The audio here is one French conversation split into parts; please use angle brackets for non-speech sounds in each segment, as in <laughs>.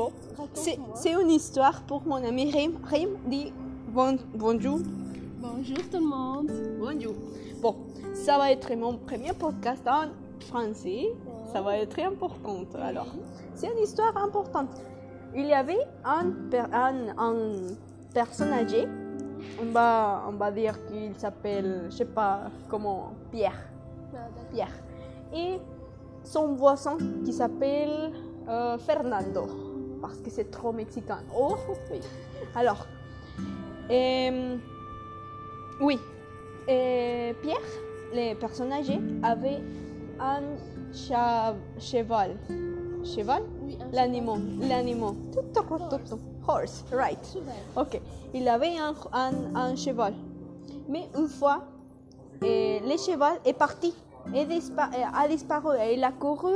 Bon, c'est une histoire pour mon ami Rim. Rim dit bon, bonjour. Bonjour tout le monde. Bonjour. Bon, ça va être mon premier podcast en français. Ça va être important. Alors, c'est une histoire importante. Il y avait un, un, un personne âgée. On va, on va dire qu'il s'appelle, je sais pas comment, Pierre. Ah. Pierre. Et son voisin qui s'appelle euh, Fernando, parce que c'est trop mexicain. Oh oui. Alors, euh, oui, Euh, Pierre, les personnes âgées, avait un cheval. Cheval? Oui, L'animal, l'animal. Horse, right. Ok, il avait un, un- un cheval. Mais une fois, euh, le cheval est parti, et a disparu. Et il a couru,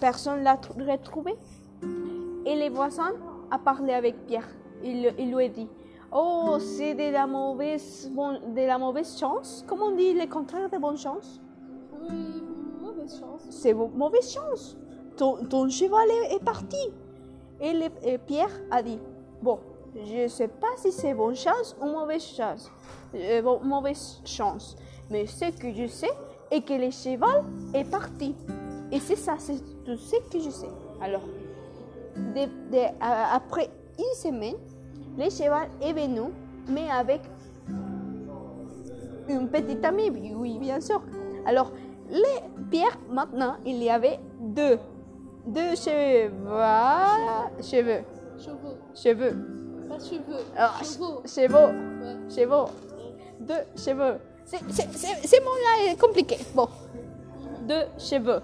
personne ne l'a tr- retrouvé. Et les voisins a parlé avec Pierre. Il, il lui a dit Oh, c'est de la mauvaise, bon- de la mauvaise chance. Comment on dit le contraire de bonne chance? Oui, mauvaise chance. c'est mauvaise chance. Ton, ton cheval est, est parti. Et, le- et Pierre a dit, bon, je ne sais pas si c'est bonne chance ou mauvaise chance. Euh, bon, mauvaise chance. Mais ce que je sais est que le cheval est parti. Et c'est ça, c'est tout ce que je sais. Alors, de- de- a- après une semaine, le cheval est venu, mais avec une petite amie, oui, bien sûr. Alors, les Pierre, maintenant, il y avait deux. Deux cheveux. Cheveux. Chevaux. Cheveux. Pas cheveux. Ah, Chevaux. Chevaux. Ouais. Chevaux. Deux cheveux. C'est- c'est- c'est- C'est mon là est compliqué. Bon. Deux cheveux.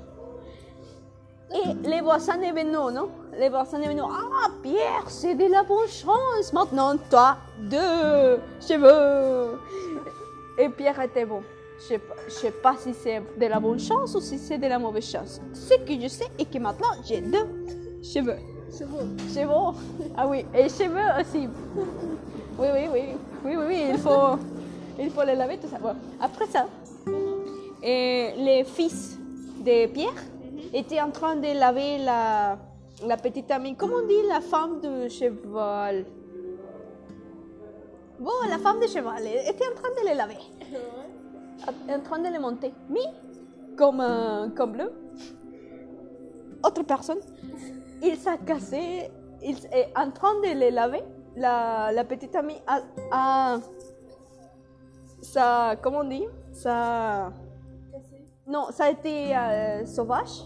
Et les voisins est venu, non? Les est venu. Ah, Pierre, c'est de la bonne chance. Maintenant, toi, deux cheveux. Et Pierre était bon. Je je sais pas si c'est de la bonne chance ou si c'est de la mauvaise chance. Ce que je sais est que maintenant, j'ai deux cheveux. Chevaux. Cheveux. Ah oui, et cheveux aussi. Oui, oui, oui. Oui, oui, oui, il faut, il faut les laver, tout ça. Bon, Après ça, et les fils de Pierre étaient en train de laver la, la petite amie. Comment on dit la femme de cheval? Bon, la femme de cheval était en train de les laver, en train de les monter. Mais, comme, euh, comme bleu, autre personne, il s'est cassé, il est en train de les laver. La, la petite amie a, a- ça, comment on dit? Ça, non, ça a été euh, sauvage.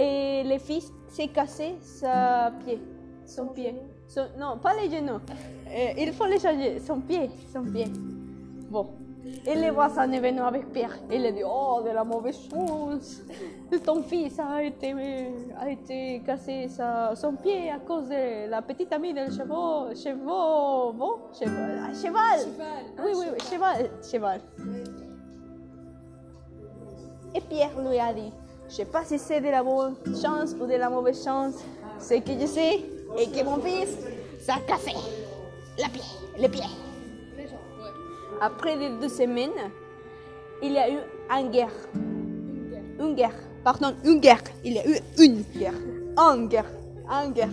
Et le fils s'est cassé sa pied, son pied. Son- non, pas les genoux. Euh, il faut les changer, son pied, son pied. Bon. Et les voisins est venu avec Pierre. Il a dit, oh, de la mauvaise chose. <laughs> Ton fils a été, a été cassé sa- son pied à cause de la petite amie del cheval. Cheval, bon, cheval. ah, cheval. Cheval. Oui, oui, oui, cheval, cheval. Et Pierre lui a dit, je sais pas si c'est de la bonne chance ou de la mauvaise chance. Ce que je sais est que mon fils s'est cassé la pied, le pied. Après les deux semaines, il y a eu une guerre. Une guerre. Pardon, une guerre. Il y a eu une guerre. Une guerre. Une guerre.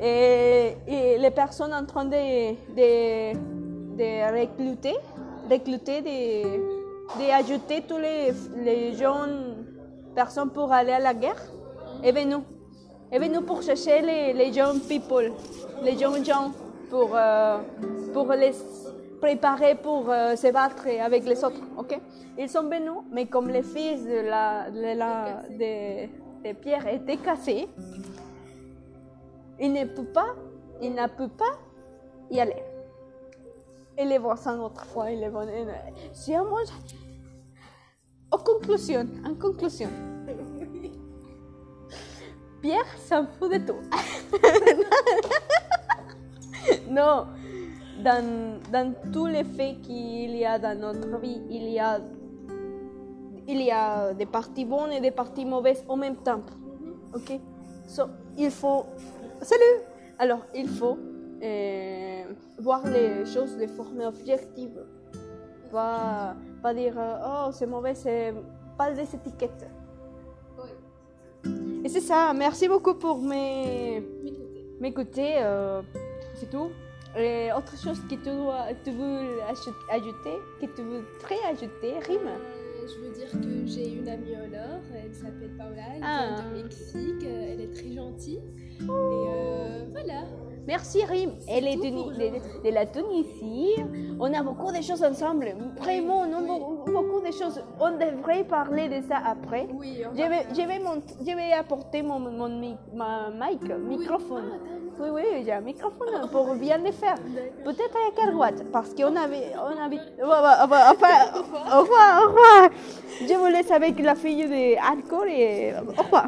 Et, les personnes en train de, de, de recruter, recruter, de, de ajouter tous les, les jeunes personnes pour aller à la guerre, est venu. Est venu pour chercher les, les jeunes people, les jeunes gens, pour, euh, pour les préparer pour euh, se battre avec les autres. ok? Ils sont venus, mais comme les fils de, la, de, la, de, de Pierre étaient cassés, il ne peut pas, il peut pas y aller. Et les voisins, autrefois, ils les venaient. Un bon- En conclusion, en conclusion, Pierre s'en fout de tout. <laughs> non, dans, dans tous les faits qu'il y a dans notre vie, il y a, il y a des parties bonnes et des parties mauvaises en même temps. Ok? So, Il faut. Salut Alors, il faut euh, voir les choses de forme objective. Pas, pas dire, oh, c'est mauvais, c'est pas des étiquettes. Oui. Et c'est ça. Merci beaucoup pour mes M'écouter. euh, c'est tout. Et autre chose que tu, dois, tu veux ajouter, que tu voudrais ajouter, Rime? Euh, je veux dire que j'ai une amie au nord, elle s'appelle Paola, elle Ah. vient de Mexique, euh, elle est très gentille. Et euh, voilà. Merci Rim. Elle est de, la Tunisie. On a beaucoup de choses ensemble. Vraiment, on a Oui. beaucoup, de choses. On devrait parler de ça après. Oui, Je va vais, je vais, mont- je vais apporter mon, mon mi- ma mic, Oui. microphone. Ah. Oui, oui, j'ai un microphone pour bien le faire. Peut-être à watts Parce qu'on avait. On avait <laughs> enfin, enfin, au revoir, au revoir. Je vous laisse avec la fille de Alcool et au revoir.